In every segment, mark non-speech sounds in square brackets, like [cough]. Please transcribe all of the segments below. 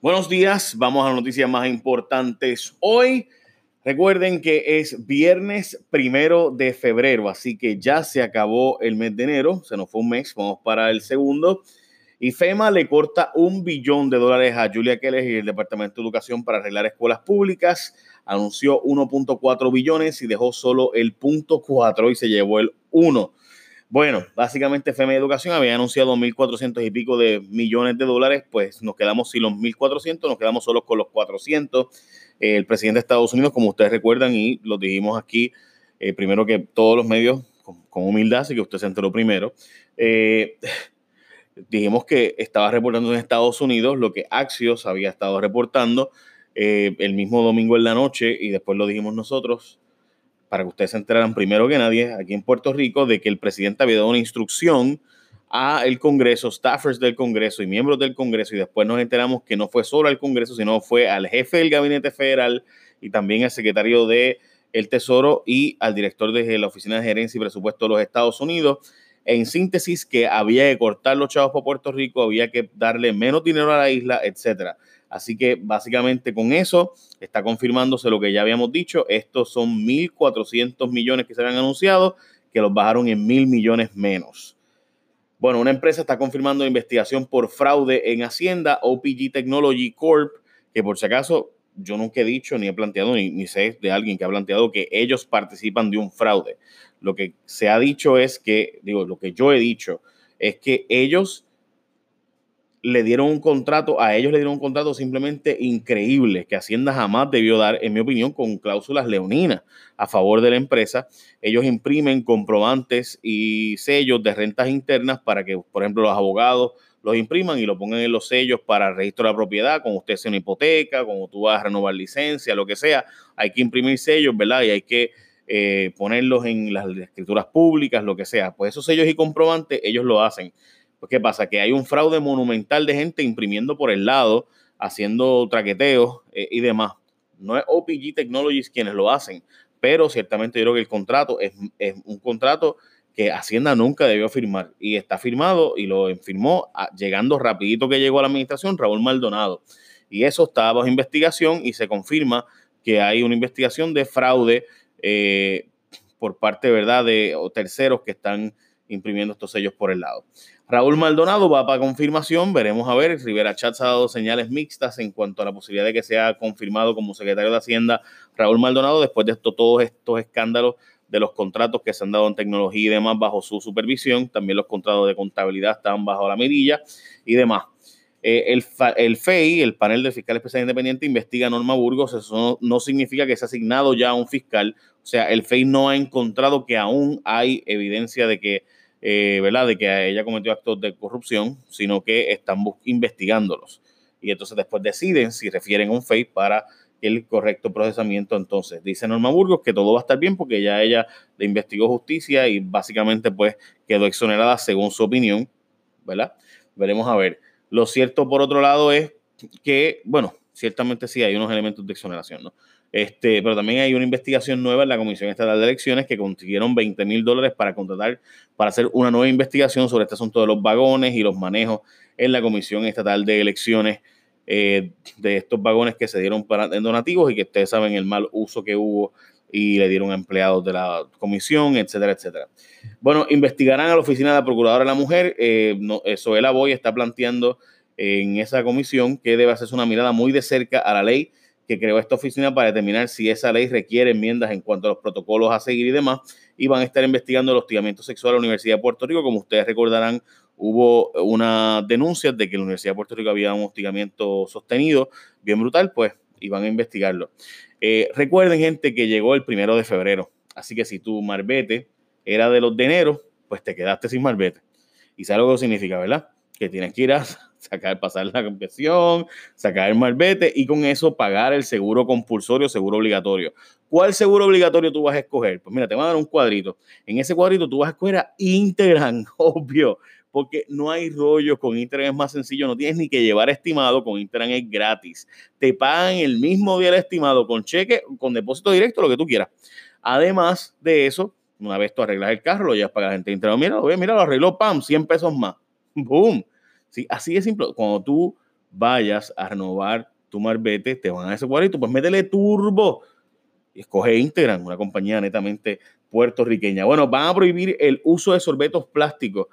Buenos días, vamos a las noticias más importantes hoy. Recuerden que es viernes primero de febrero, así que ya se acabó el mes de enero, se nos fue un mes, vamos para el segundo. Y FEMA le corta un billón de dólares a Julia Keller y el Departamento de Educación para arreglar escuelas públicas. Anunció 1.4 billones y dejó solo el punto 4 y se llevó el 1. Bueno, básicamente FEMA Educación había anunciado 1.400 y pico de millones de dólares, pues nos quedamos sin los 1.400, nos quedamos solos con los 400. el presidente de Estados Unidos, como ustedes recuerdan, y lo dijimos aquí, eh, primero que todos los medios, con, humildad, así que usted se enteró primero, eh, [laughs] dijimos que estaba reportando en Estados Unidos lo que Axios había estado reportando eh, el mismo domingo en la noche y después lo dijimos nosotros para que ustedes se enteraran primero que nadie aquí en Puerto Rico de que el presidente había dado una instrucción a el Congreso, staffers del Congreso y miembros del Congreso y después nos enteramos que no fue solo al Congreso, sino fue al jefe del gabinete federal y también al secretario de el Tesoro y al director de la Oficina de Gerencia y Presupuesto de los Estados Unidos. En síntesis, que había que cortar los chavos para Puerto Rico, había que darle menos dinero a la isla, etcétera. Así que básicamente con eso está confirmándose lo que ya habíamos dicho. Estos son 1.400 millones que se habían anunciado, que los bajaron en mil millones menos. Bueno, una empresa está confirmando investigación por fraude en Hacienda, OPG Technology Corp, que por si acaso yo nunca he dicho ni he planteado, ni, ni, sé de alguien que ha planteado que ellos participan de un fraude. Lo que se ha dicho es que, digo, lo que yo he dicho es que ellos le dieron un contrato, a ellos le dieron un contrato simplemente increíble que Hacienda jamás debió dar, en mi opinión, con cláusulas leoninas a favor de la empresa. Ellos imprimen comprobantes y sellos de rentas internas para que, por ejemplo, los abogados los impriman y lo pongan en los sellos para registro de la propiedad, como usted sea una hipoteca, como tú vas a renovar licencia, lo que sea, hay que imprimir sellos, ¿verdad? Y hay que eh, ponerlos en las escrituras públicas, lo que sea. Pues esos sellos y comprobantes ellos lo hacen. Pues, ¿qué pasa? Que hay un fraude monumental de gente imprimiendo por el lado, haciendo traqueteos eh, y demás. No es OPG Technologies quienes lo hacen, pero ciertamente yo creo que el contrato es, un contrato que Hacienda nunca debió firmar y está firmado y lo firmó llegando rapidito que llegó a la administración Raúl Maldonado. Y eso está bajo investigación y se confirma que hay una investigación de fraude eh, por parte, ¿verdad?, de terceros que están imprimiendo estos sellos por el lado. Raúl Maldonado va para confirmación, veremos a ver. Rivera Chats ha dado señales mixtas en cuanto a la posibilidad de que sea confirmado como secretario de Hacienda Raúl Maldonado después de todos estos escándalos de los contratos que se han dado en tecnología y demás bajo su supervisión. También los contratos de contabilidad estaban bajo la mirilla y demás. Eh, el, FEI, el panel de fiscal especial independiente, investiga Norma Burgos. Eso no, no significa que se ha asignado ya a un fiscal. O sea, el FEI no ha encontrado que aún hay evidencia de que eh, ¿verdad? De que ella cometió actos de corrupción, sino que están investigándolos. Y entonces después deciden si refieren un FACE para el correcto procesamiento. Entonces, dice Norma Burgos que todo va a estar bien porque ya ella le investigó justicia y básicamente pues quedó exonerada según su opinión, ¿verdad? Veremos a ver. Lo cierto, por otro lado, es que, bueno, ciertamente sí hay unos elementos de exoneración, ¿no? Este, pero también hay una investigación nueva en la Comisión Estatal de Elecciones que consiguieron 20 mil dólares para contratar, para hacer una nueva investigación sobre este asunto de los vagones y los manejos en la Comisión Estatal de Elecciones eh, de estos vagones que se dieron para, en donativos y que ustedes saben el mal uso que hubo y le dieron a empleados de la comisión, etcétera, etcétera. Bueno, investigarán a la Oficina de la Procuradora de la Mujer. Eh, no, Soela Boy está planteando en esa comisión que debe hacerse una mirada muy de cerca a la ley que creó esta oficina para determinar si esa ley requiere enmiendas en cuanto a los protocolos a seguir y demás, y van a estar investigando el hostigamiento sexual a la Universidad de Puerto Rico. Como ustedes recordarán, hubo una denuncia de que la Universidad de Puerto Rico había un hostigamiento sostenido, bien brutal, pues iban a investigarlo. Eh, recuerden, gente, que llegó el primero de febrero, así que si tu marbete era de los de enero, pues te quedaste sin marbete. Y sabes lo que significa, ¿verdad? Que tienes que ir a [laughs] sacar, pasar la campeón, sacar el malvete y con eso pagar el seguro compulsorio, seguro obligatorio. ¿Cuál seguro obligatorio tú vas a escoger? Pues mira, te voy a dar un cuadrito. En ese cuadrito tú vas a escoger a Integran, [laughs] obvio, porque no hay rollo, con Integran es más sencillo, no tienes ni que llevar estimado, con Integran es gratis. Te pagan el mismo día el estimado con cheque, con depósito directo, lo que tú quieras. Además de eso, una vez tú arreglas el carro, lo llevas para la gente de. Mira, mira, lo arregló, pam, 100 pesos más. Boom Sí, así de simple. Cuando tú vayas a renovar tu marbete, te van a ese cuadrito, pues métele turbo y escoge Integran, una compañía netamente puertorriqueña. Bueno, van a prohibir el uso de sorbetos plásticos.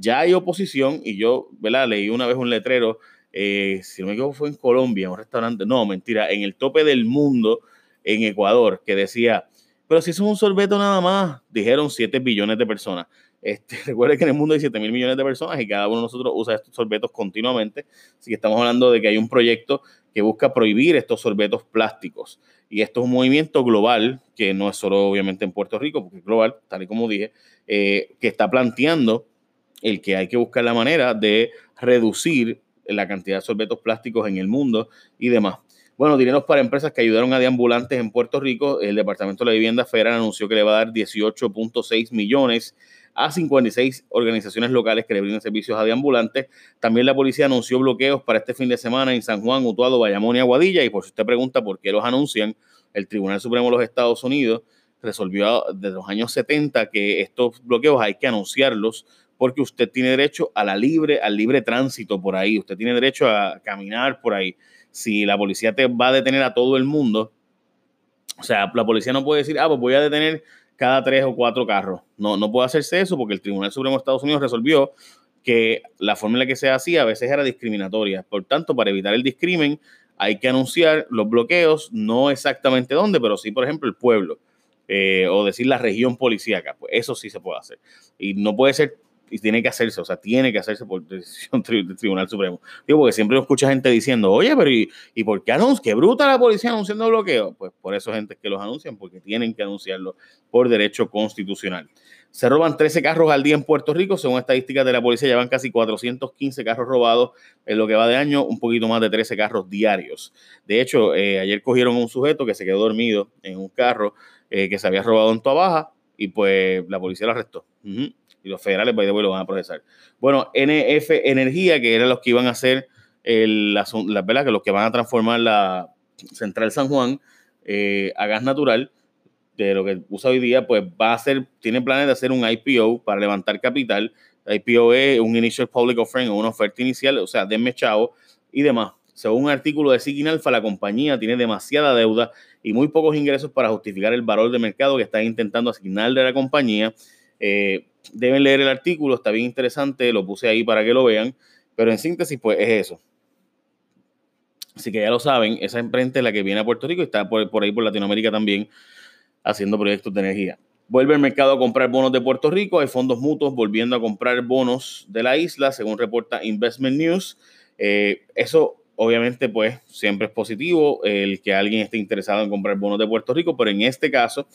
Ya hay oposición y yo, ¿verdad? Leí una vez un letrero, eh, si no me equivoco fue en Colombia, un restaurante, no, mentira, en el tope del mundo, en Ecuador, que decía, pero si eso es un sorbeto nada más, dijeron 7 billones de personas. Este, [laughs] que en el mundo hay 7 mil millones de personas y cada uno de nosotros usa estos sorbetos continuamente. Así que estamos hablando de que hay un proyecto que busca prohibir estos sorbetos plásticos. Y esto es un movimiento global, que no es solo obviamente en Puerto Rico, porque es global, tal y como dije, eh, que está planteando el que hay que buscar la manera de reducir la cantidad de sorbetos plásticos en el mundo y demás. Bueno, dineros para empresas que ayudaron a deambulantes en Puerto Rico. El Departamento de la Vivienda Federal anunció que le va a dar 18.6 millones a 56 organizaciones locales que le brindan servicios a deambulantes. También la policía anunció bloqueos para este fin de semana en San Juan, Utuado, Bayamón y Aguadilla. Y por si usted pregunta por qué los anuncian, el Tribunal Supremo de los Estados Unidos resolvió desde los años 70 que estos bloqueos hay que anunciarlos porque usted tiene derecho a la libre, al libre tránsito por ahí, usted tiene derecho a caminar por ahí si la policía te va a detener a todo el mundo, o sea, la policía no puede decir, ah, pues voy a detener cada tres o cuatro carros. No, no puede hacerse eso porque el Tribunal Supremo de Estados Unidos resolvió que la forma en que se hacía a veces era discriminatoria. Por tanto, para evitar el discrimen, hay que anunciar los bloqueos, no exactamente dónde, pero sí, por ejemplo, el pueblo. Eh, o decir la región policíaca, pues eso sí se puede hacer. Y no puede ser y tiene que hacerse, o sea, tiene que hacerse por decisión del Tribunal Supremo. Digo, porque siempre escucha gente diciendo, oye, pero ¿y, ¿y por qué anuncia? ¿Qué bruta la policía anunciando bloqueo? Pues por eso gente que los anuncian, porque tienen que anunciarlo por derecho constitucional. Se roban 13 carros al día en Puerto Rico, según estadísticas de la policía, llevan casi 415 carros robados en lo que va de año, un poquito más de 13 carros diarios. De hecho, eh, ayer cogieron a un sujeto que se quedó dormido en un carro eh, que se había robado en Baja y pues la policía lo arrestó y los federales, by the way, lo van a procesar. Bueno, NF Energía, que eran los que iban a hacer el, la, la, ¿verdad? Que los que van a transformar la Central San Juan eh, a gas natural, de lo que usa hoy día, pues va a hacer, tiene planes de hacer un IPO para levantar capital. IPO es un Initial Public Offering o una oferta inicial, o sea, denme chavo y demás. Según un artículo de Seeking Alpha, la compañía tiene demasiada deuda y muy pocos ingresos para justificar el valor de mercado que están intentando asignarle a la compañía. Eh, deben leer el artículo, está bien interesante, lo puse ahí para que lo vean, pero en síntesis, pues es eso. Así que ya lo saben, esa empresa es la que viene a Puerto Rico y está por, ahí por Latinoamérica también haciendo proyectos de energía. Vuelve el mercado a comprar bonos de Puerto Rico, hay fondos mutuos volviendo a comprar bonos de la isla, según reporta Investment News. Eh, eso obviamente pues siempre es positivo el que alguien esté interesado en comprar bonos de Puerto Rico, pero en este caso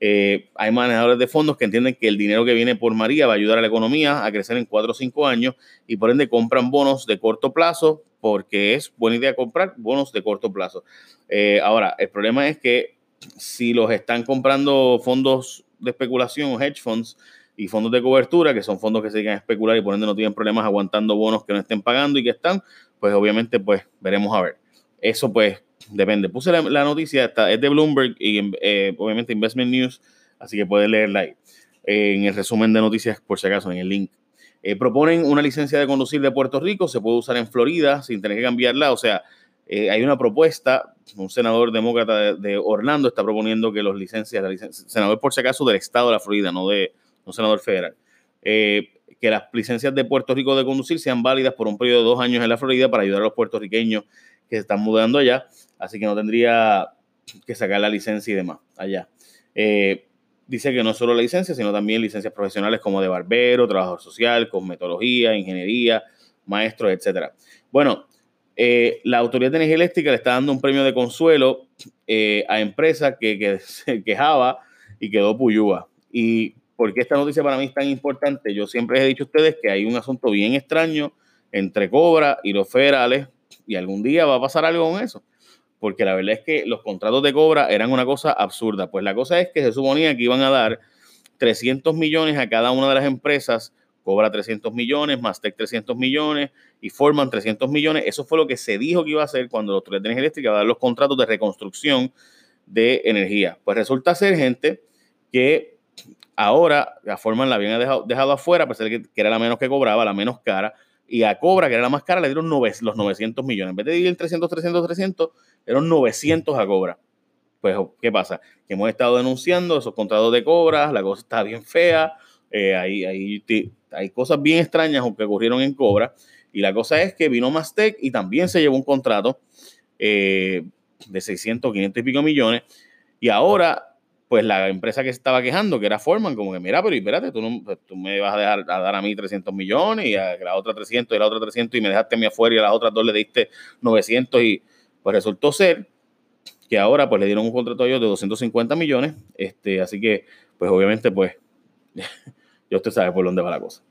eh, hay manejadores de fondos que entienden que el dinero que viene por María va a ayudar a la economía a crecer en 4 o 5 años y por ende compran bonos de corto plazo porque es buena idea comprar bonos de corto plazo. Eh, ahora, el problema es que si los están comprando fondos de especulación o hedge funds y fondos de cobertura, que son fondos que se dedican a especular y por ende no tienen problemas aguantando bonos que no estén pagando y que están, pues obviamente pues veremos a ver. Eso pues depende. Puse la, noticia, está, es de Bloomberg y eh, obviamente Investment News, así que pueden leerla ahí. en el resumen de noticias, por si acaso, en el link. Eh, proponen una licencia de conducir de Puerto Rico, se puede usar en Florida sin tener que cambiarla. O sea, eh, hay una propuesta, un senador demócrata de, Orlando está proponiendo que los licencias, senador por si acaso del estado de la Florida, no de un senador federal, que las licencias de Puerto Rico de conducir sean válidas por un periodo de dos años en la Florida para ayudar a los puertorriqueños que se están mudando allá así que no tendría que sacar la licencia y demás allá. Eh, dice que no solo la licencia, sino también licencias profesionales como de barbero, trabajador social, cosmetología, ingeniería, maestro, etc. Bueno, eh, la Autoridad de Energía Eléctrica le está dando un premio de consuelo eh, a empresas que, se quejaba y quedó puyúa. ¿Y por qué esta noticia para mí es tan importante? Yo siempre he dicho a ustedes que hay un asunto bien extraño entre Cobra y los federales y algún día va a pasar algo con eso porque la verdad es que los contratos de cobra eran una cosa absurda. Pues la cosa es que se suponía que iban a dar 300 millones a cada una de las empresas, cobra 300 millones, Mastec 300 millones y forman 300 millones. Eso fue lo que se dijo que iba a hacer cuando los Autoridad de Energía Eléctrica va a dar los contratos de reconstrucción de energía. Pues resulta ser gente que ahora la Forman la habían dejado, dejado afuera, a pesar de que, era la menos que cobraba, la menos cara, y a Cobra, que era la más cara, le dieron los 900 millones. En vez de dividir 300, 300, 300, dieron 900 a Cobra. Pues, ¿qué pasa? Que hemos estado denunciando esos contratos de Cobra, la cosa está bien fea, eh, hay, hay, cosas bien extrañas que ocurrieron en Cobra, y la cosa es que vino Mastec y también se llevó un contrato eh, de 600, 500 y pico millones, y ahora pues la empresa que se estaba quejando, que era Forman, como que, mira, pero espérate, tú, no, pues, tú me vas a dejar a dar a mí 300 millones y a la otra 300 y la otra 300 y me dejaste a mí afuera y a las otras dos le diste 900 y pues resultó ser que ahora pues le dieron un contrato a ellos de 250 millones, este, así que pues obviamente pues [laughs] ya usted sabe por dónde va la cosa.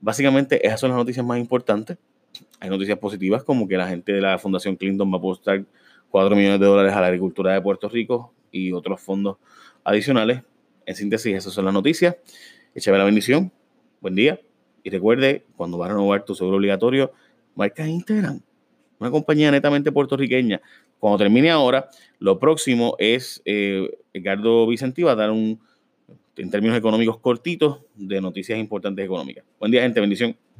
Básicamente esas son las noticias más importantes. Hay noticias positivas como que la gente de la Fundación Clinton va a apostar 4 millones de dólares a la agricultura de Puerto Rico y otros fondos adicionales. En síntesis, esas son las noticias. Échame la bendición. Buen día. Y recuerde, cuando vas a renovar tu seguro obligatorio, marca Instagram. Una compañía netamente puertorriqueña. Cuando termine ahora, lo próximo es eh, Ricardo Vicentí va a dar un, en términos económicos cortitos, de noticias importantes económicas. Buen día, gente. Bendición.